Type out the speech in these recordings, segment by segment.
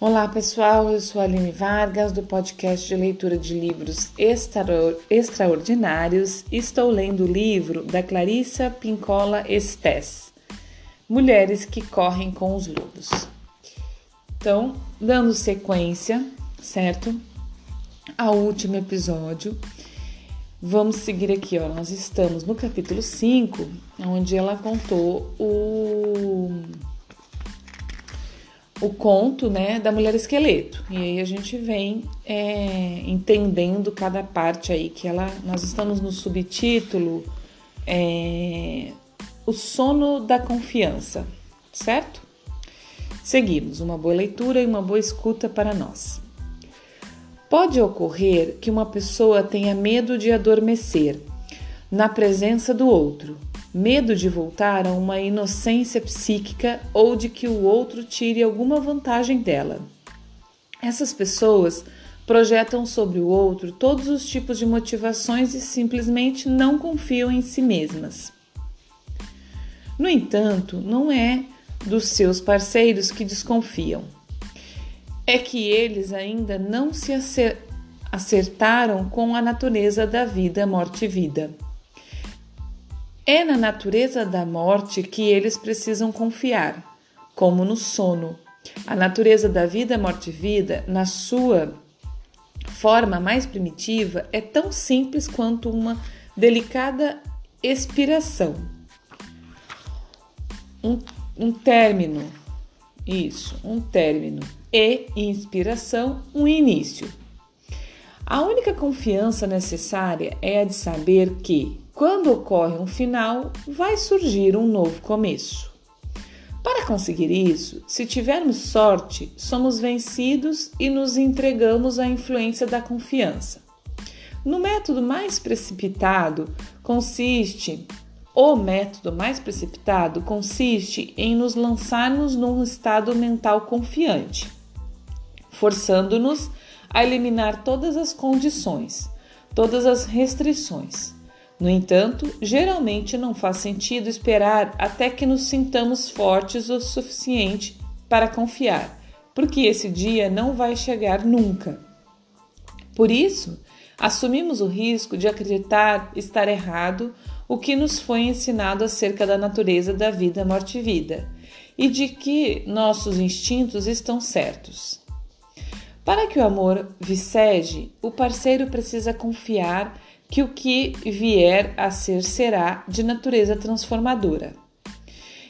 Olá pessoal, eu sou Aline Vargas do podcast de leitura de livros extraordinários. Estou lendo o livro da Clarissa Pincola Estes, Mulheres que Correm com os Lobos. Então, dando sequência, certo? Ao último episódio, vamos seguir aqui, ó. Nós estamos no capítulo 5, onde ela contou o o conto né, da mulher esqueleto. E aí a gente vem é, entendendo cada parte aí que ela. Nós estamos no subtítulo é, O sono da confiança, certo? Seguimos, uma boa leitura e uma boa escuta para nós. Pode ocorrer que uma pessoa tenha medo de adormecer na presença do outro medo de voltar a uma inocência psíquica ou de que o outro tire alguma vantagem dela. Essas pessoas projetam sobre o outro todos os tipos de motivações e simplesmente não confiam em si mesmas. No entanto, não é dos seus parceiros que desconfiam. É que eles ainda não se acertaram com a natureza da vida, morte e vida. É na natureza da morte que eles precisam confiar, como no sono. A natureza da vida, morte e vida, na sua forma mais primitiva, é tão simples quanto uma delicada expiração. Um, um término, isso, um término. E inspiração, um início. A única confiança necessária é a de saber que, quando ocorre um final, vai surgir um novo começo. Para conseguir isso, se tivermos sorte, somos vencidos e nos entregamos à influência da confiança. No método mais precipitado, consiste o método mais precipitado consiste em nos lançarmos num estado mental confiante, forçando-nos a eliminar todas as condições, todas as restrições no entanto, geralmente não faz sentido esperar até que nos sintamos fortes o suficiente para confiar, porque esse dia não vai chegar nunca. Por isso, assumimos o risco de acreditar estar errado o que nos foi ensinado acerca da natureza da vida, morte e vida, e de que nossos instintos estão certos. Para que o amor viceje, o parceiro precisa confiar que o que vier a ser será de natureza transformadora.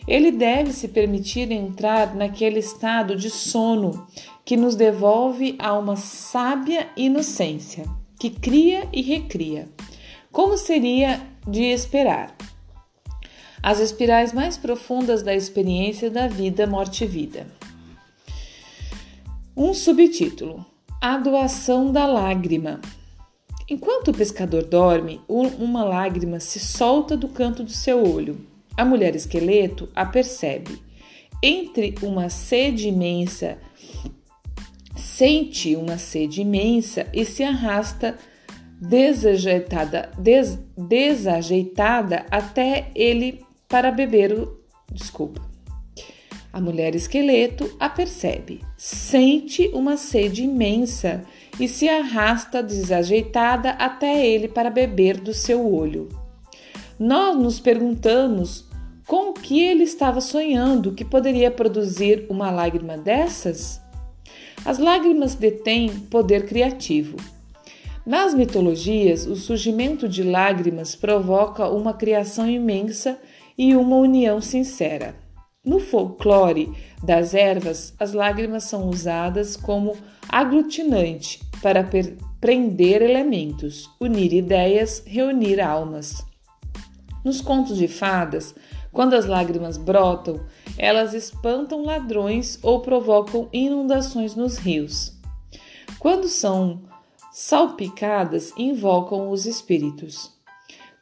Ele deve se permitir entrar naquele estado de sono que nos devolve a uma sábia inocência, que cria e recria, como seria de esperar. As espirais mais profundas da experiência da vida, morte e vida. Um subtítulo: A doação da lágrima. Enquanto o pescador dorme, uma lágrima se solta do canto do seu olho. A mulher esqueleto a percebe. Entre uma sede imensa, sente uma sede imensa e se arrasta desajeitada, des, desajeitada até ele para beber o. Desculpa. A mulher esqueleto a percebe, sente uma sede imensa e se arrasta desajeitada até ele para beber do seu olho. Nós nos perguntamos com o que ele estava sonhando que poderia produzir uma lágrima dessas? As lágrimas detêm poder criativo. Nas mitologias, o surgimento de lágrimas provoca uma criação imensa e uma união sincera. No folclore das ervas, as lágrimas são usadas como aglutinante para prender elementos, unir ideias, reunir almas. Nos contos de fadas, quando as lágrimas brotam, elas espantam ladrões ou provocam inundações nos rios. Quando são salpicadas, invocam os espíritos.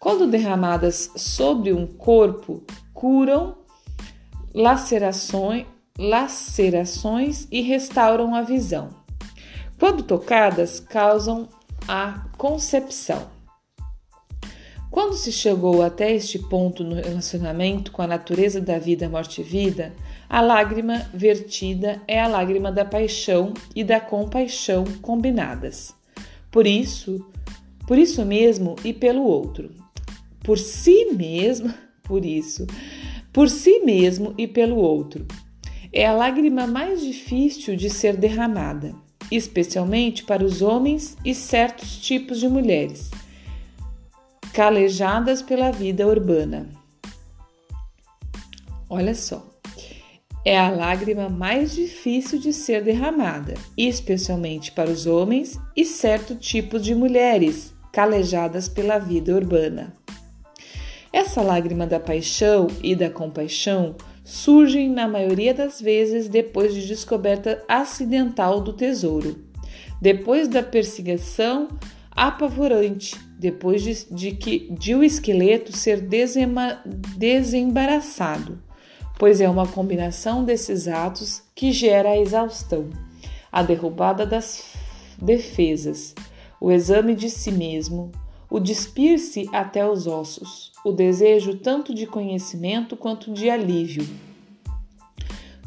Quando derramadas sobre um corpo, curam lacerações, lacerações e restauram a visão. Quando tocadas, causam a concepção. Quando se chegou até este ponto no relacionamento com a natureza da vida, morte e vida, a lágrima vertida é a lágrima da paixão e da compaixão combinadas. Por isso, por isso mesmo e pelo outro. Por si mesmo, por isso, por si mesmo e pelo outro. É a lágrima mais difícil de ser derramada, especialmente para os homens e certos tipos de mulheres, calejadas pela vida urbana. Olha só é a lágrima mais difícil de ser derramada, especialmente para os homens e certo tipo de mulheres calejadas pela vida urbana. Essa lágrima da paixão e da compaixão surgem na maioria das vezes depois de descoberta acidental do tesouro, depois da perseguição apavorante, depois de, de que de o esqueleto ser desembaraçado pois é uma combinação desses atos que gera a exaustão, a derrubada das defesas, o exame de si mesmo, o despir-se até os ossos, o desejo tanto de conhecimento quanto de alívio.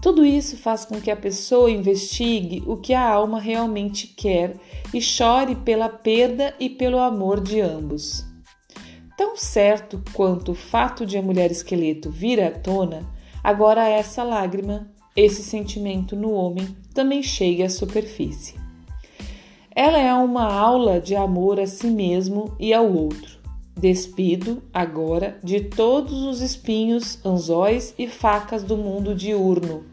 Tudo isso faz com que a pessoa investigue o que a alma realmente quer e chore pela perda e pelo amor de ambos. Tão certo quanto o fato de a mulher esqueleto vir à tona, Agora, essa lágrima, esse sentimento no homem, também chega à superfície. Ela é uma aula de amor a si mesmo e ao outro, despido agora de todos os espinhos, anzóis e facas do mundo diurno.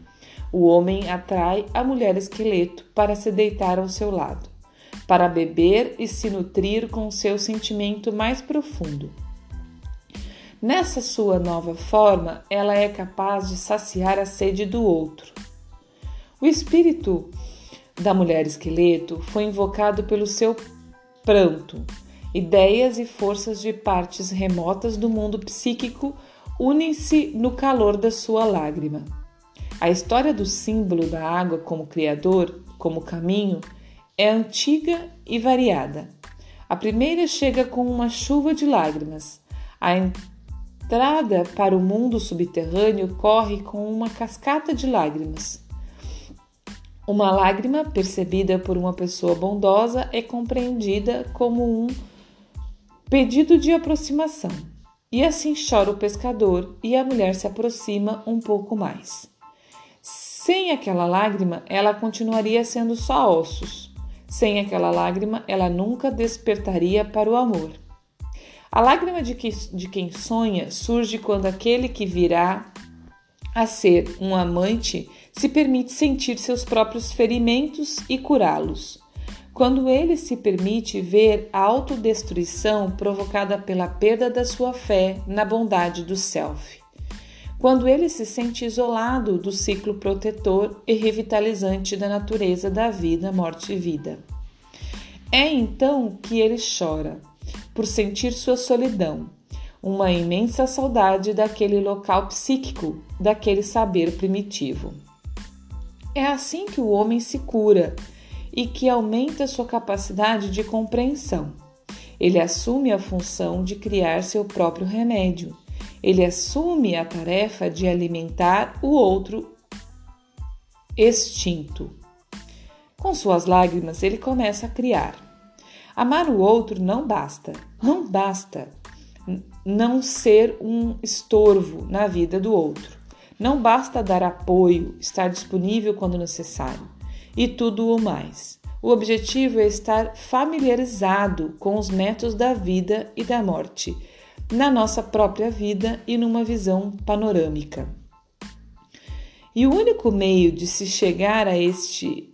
O homem atrai a mulher esqueleto para se deitar ao seu lado, para beber e se nutrir com seu sentimento mais profundo. Nessa sua nova forma, ela é capaz de saciar a sede do outro. O espírito da mulher esqueleto foi invocado pelo seu pranto. Ideias e forças de partes remotas do mundo psíquico unem-se no calor da sua lágrima. A história do símbolo da água como criador, como caminho, é antiga e variada. A primeira chega com uma chuva de lágrimas. A entrada para o mundo subterrâneo corre com uma cascata de lágrimas. Uma lágrima percebida por uma pessoa bondosa é compreendida como um pedido de aproximação. E assim chora o pescador e a mulher se aproxima um pouco mais. Sem aquela lágrima, ela continuaria sendo só ossos. Sem aquela lágrima, ela nunca despertaria para o amor. A lágrima de, que, de quem sonha surge quando aquele que virá a ser um amante se permite sentir seus próprios ferimentos e curá-los. Quando ele se permite ver a autodestruição provocada pela perda da sua fé na bondade do self. Quando ele se sente isolado do ciclo protetor e revitalizante da natureza da vida, morte e vida. É então que ele chora por sentir sua solidão, uma imensa saudade daquele local psíquico, daquele saber primitivo. É assim que o homem se cura e que aumenta sua capacidade de compreensão. Ele assume a função de criar seu próprio remédio. Ele assume a tarefa de alimentar o outro extinto. Com suas lágrimas, ele começa a criar. Amar o outro não basta, não basta não ser um estorvo na vida do outro. Não basta dar apoio, estar disponível quando necessário e tudo o mais. O objetivo é estar familiarizado com os métodos da vida e da morte, na nossa própria vida e numa visão panorâmica. E o único meio de se chegar a este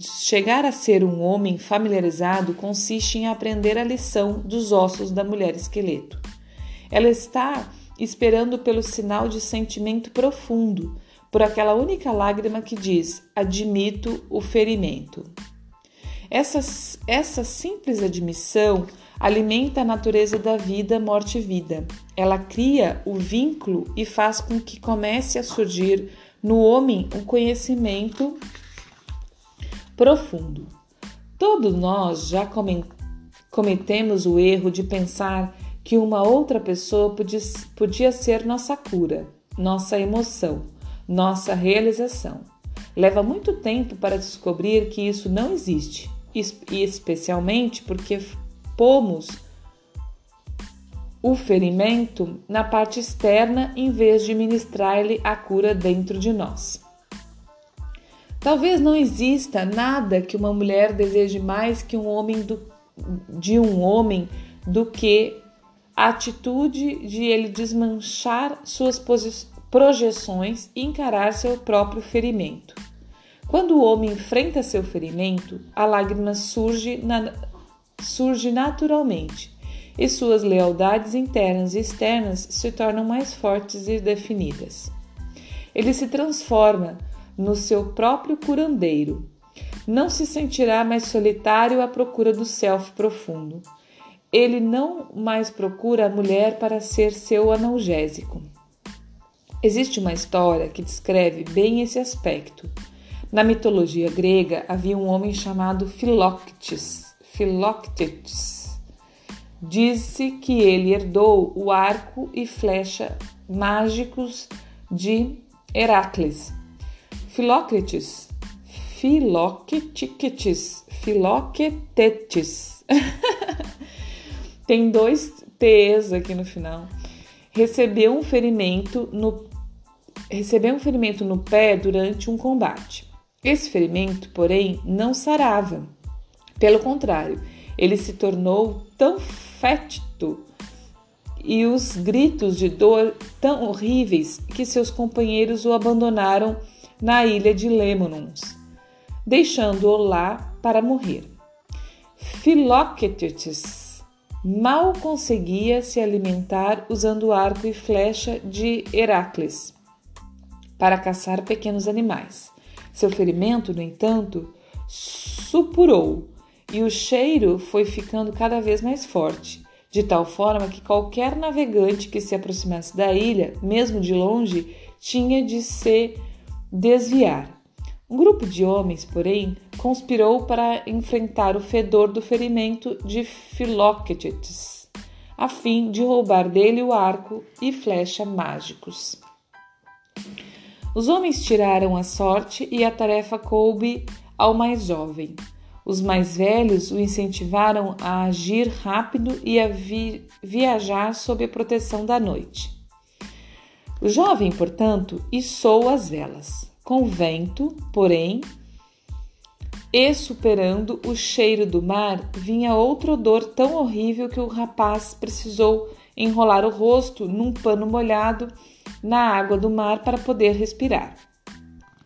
chegar a ser um homem familiarizado consiste em aprender a lição dos ossos da mulher esqueleto. Ela está esperando pelo sinal de sentimento profundo, por aquela única lágrima que diz: admito o ferimento. Essa, essa simples admissão alimenta a natureza da vida, morte e vida. Ela cria o vínculo e faz com que comece a surgir no homem um conhecimento profundo. Todos nós já cometemos o erro de pensar que uma outra pessoa podia, podia ser nossa cura, nossa emoção, nossa realização. Leva muito tempo para descobrir que isso não existe, e especialmente porque pomos o ferimento na parte externa em vez de ministrar-lhe a cura dentro de nós. Talvez não exista nada que uma mulher deseje mais que um homem do, de um homem do que a atitude de ele desmanchar suas projeções e encarar seu próprio ferimento. Quando o homem enfrenta seu ferimento, a lágrima surge, na, surge naturalmente e suas lealdades internas e externas se tornam mais fortes e definidas. Ele se transforma no seu próprio curandeiro. Não se sentirá mais solitário à procura do self profundo. Ele não mais procura a mulher para ser seu analgésico. Existe uma história que descreve bem esse aspecto. Na mitologia grega havia um homem chamado Philoctetes. Philoctetes. Diz-se que ele herdou o arco e flecha mágicos de Heracles. Philoctetes, Philoctetes, Philoctetes. Tem dois T's aqui no final. Recebeu um ferimento no recebeu um ferimento no pé durante um combate. Esse ferimento, porém, não sarava. Pelo contrário, ele se tornou tão fétido e os gritos de dor tão horríveis que seus companheiros o abandonaram na ilha de Lemnos, deixando-o lá para morrer. Philoctetes mal conseguia se alimentar usando arco e flecha de Heracles para caçar pequenos animais. Seu ferimento, no entanto, supurou e o cheiro foi ficando cada vez mais forte, de tal forma que qualquer navegante que se aproximasse da ilha, mesmo de longe, tinha de se desviar. Um grupo de homens, porém, conspirou para enfrentar o fedor do ferimento de Philoctetes, a fim de roubar dele o arco e flecha mágicos. Os homens tiraram a sorte e a tarefa coube ao mais jovem. Os mais velhos o incentivaram a agir rápido e a vi viajar sob a proteção da noite. O jovem, portanto, içou as velas, com vento, porém, e superando o cheiro do mar, vinha outro odor tão horrível que o rapaz precisou enrolar o rosto num pano molhado na água do mar para poder respirar.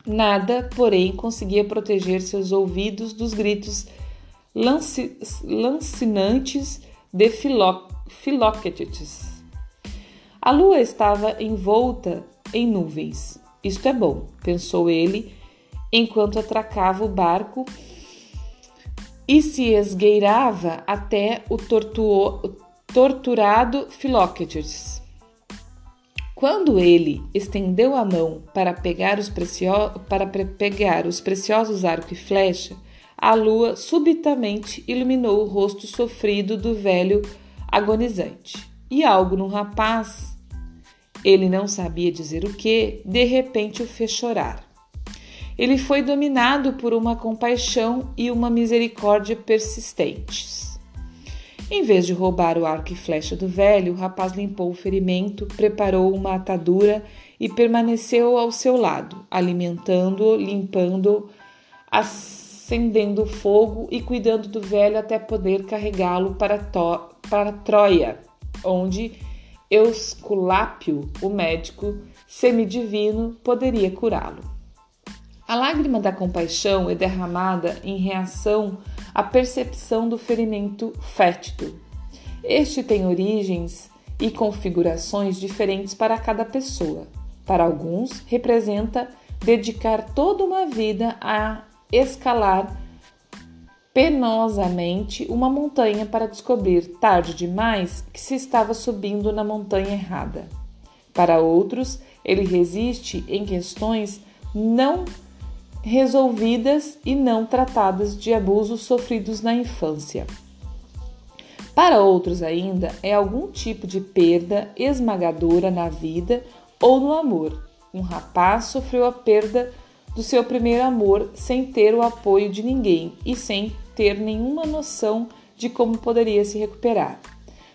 Nada, porém, conseguia proteger seus ouvidos dos gritos lancinantes de Filóquetes. A lua estava envolta em nuvens. Isto é bom, pensou ele, enquanto atracava o barco e se esgueirava até o torturado Filóquetes. Quando ele estendeu a mão para pegar os, para pegar os preciosos arco e flecha, a lua subitamente iluminou o rosto sofrido do velho agonizante. E algo no rapaz, ele não sabia dizer o que, de repente o fez chorar. Ele foi dominado por uma compaixão e uma misericórdia persistentes. Em vez de roubar o arco e flecha do velho, o rapaz limpou o ferimento, preparou uma atadura e permaneceu ao seu lado, alimentando-o, limpando-o, acendendo fogo e cuidando do velho até poder carregá-lo para, para Troia, onde Eusculápio, o médico semidivino, poderia curá-lo. A lágrima da compaixão é derramada em reação a percepção do ferimento fétido. Este tem origens e configurações diferentes para cada pessoa. Para alguns, representa dedicar toda uma vida a escalar penosamente uma montanha para descobrir tarde demais que se estava subindo na montanha errada. Para outros, ele resiste em questões não resolvidas e não tratadas de abusos sofridos na infância. Para outros ainda, é algum tipo de perda esmagadora na vida ou no amor. Um rapaz sofreu a perda do seu primeiro amor sem ter o apoio de ninguém e sem ter nenhuma noção de como poderia se recuperar.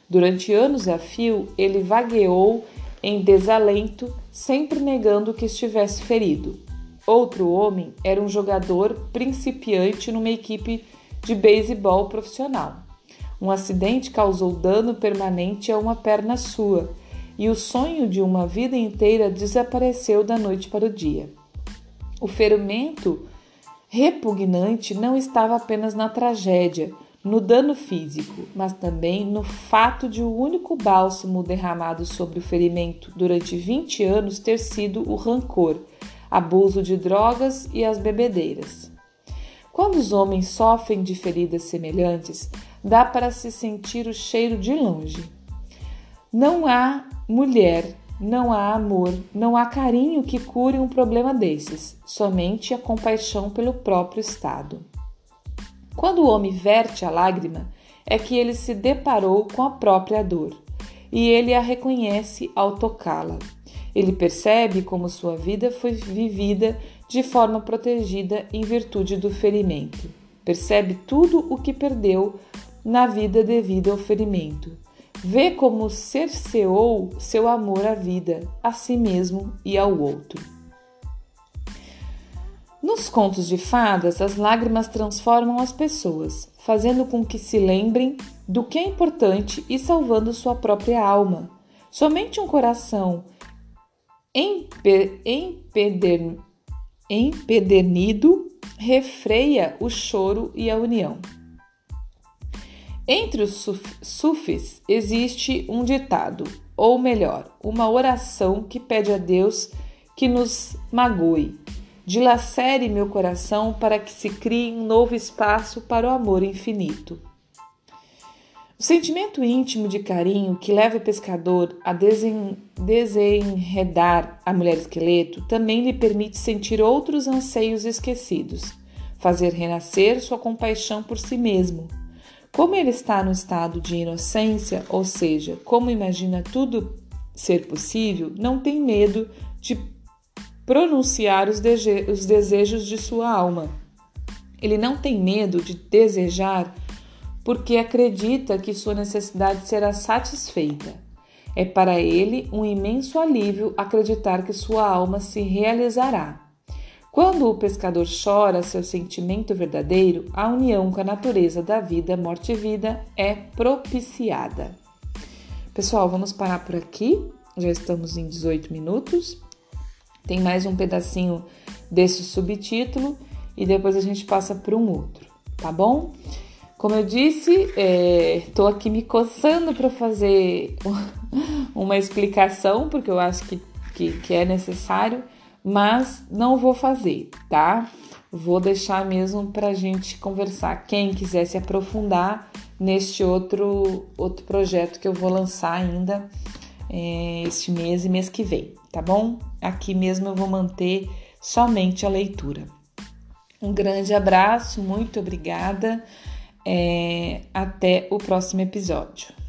Durante anos a fio, ele vagueou em desalento, sempre negando que estivesse ferido. Outro homem era um jogador principiante numa equipe de beisebol profissional. Um acidente causou dano permanente a uma perna sua e o sonho de uma vida inteira desapareceu da noite para o dia. O ferimento repugnante não estava apenas na tragédia, no dano físico, mas também no fato de o único bálsamo derramado sobre o ferimento durante 20 anos ter sido o rancor, abuso de drogas e as bebedeiras. Quando os homens sofrem de feridas semelhantes, dá para se sentir o cheiro de longe. Não há mulher, não há amor, não há carinho que cure um problema desses, somente a compaixão pelo próprio estado. Quando o homem verte a lágrima, é que ele se deparou com a própria dor e ele a reconhece ao tocá-la. Ele percebe como sua vida foi vivida de forma protegida em virtude do ferimento. Percebe tudo o que perdeu na vida devido ao ferimento. Vê como cerceou seu amor à vida, a si mesmo e ao outro. Nos contos de fadas, as lágrimas transformam as pessoas, fazendo com que se lembrem do que é importante e salvando sua própria alma. Somente um coração empeder, empedernido refreia o choro e a união. Entre os sufis existe um ditado, ou melhor, uma oração que pede a Deus que nos magoe Dilacere meu coração para que se crie um novo espaço para o amor infinito. O sentimento íntimo de carinho que leva o pescador a desen desenredar a mulher esqueleto também lhe permite sentir outros anseios esquecidos, fazer renascer sua compaixão por si mesmo. Como ele está no estado de inocência, ou seja, como imagina tudo ser possível, não tem medo de pronunciar os, os desejos de sua alma. Ele não tem medo de desejar porque acredita que sua necessidade será satisfeita. É para ele um imenso alívio acreditar que sua alma se realizará. Quando o pescador chora seu sentimento verdadeiro, a união com a natureza da vida, morte e vida é propiciada. Pessoal, vamos parar por aqui. Já estamos em 18 minutos. Tem mais um pedacinho desse subtítulo e depois a gente passa para um outro, tá bom? Como eu disse, estou é, aqui me coçando para fazer uma explicação, porque eu acho que, que, que é necessário, mas não vou fazer, tá? Vou deixar mesmo para a gente conversar. Quem quiser se aprofundar neste outro, outro projeto que eu vou lançar ainda é, este mês e mês que vem, tá bom? Aqui mesmo eu vou manter somente a leitura. Um grande abraço, muito obrigada. É, até o próximo episódio.